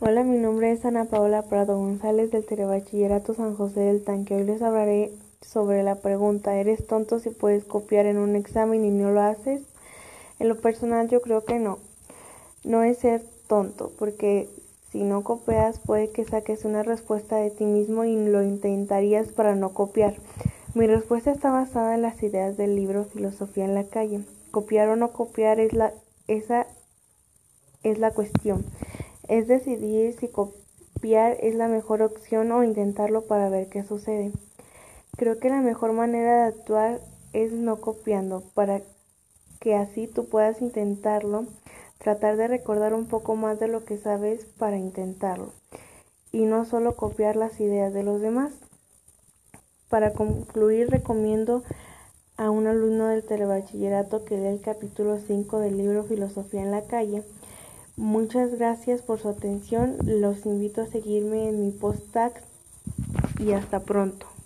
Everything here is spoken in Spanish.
Hola, mi nombre es Ana Paola Prado González del Telebachillerato San José del Tanque. Hoy les hablaré sobre la pregunta, ¿eres tonto si puedes copiar en un examen y no lo haces? En lo personal yo creo que no. No es ser tonto, porque si no copias puede que saques una respuesta de ti mismo y lo intentarías para no copiar. Mi respuesta está basada en las ideas del libro Filosofía en la calle. Copiar o no copiar es la esa es la cuestión es decidir si copiar es la mejor opción o intentarlo para ver qué sucede. Creo que la mejor manera de actuar es no copiando, para que así tú puedas intentarlo, tratar de recordar un poco más de lo que sabes para intentarlo, y no solo copiar las ideas de los demás. Para concluir, recomiendo a un alumno del telebachillerato que lea el capítulo 5 del libro Filosofía en la calle, Muchas gracias por su atención. Los invito a seguirme en mi post y hasta pronto.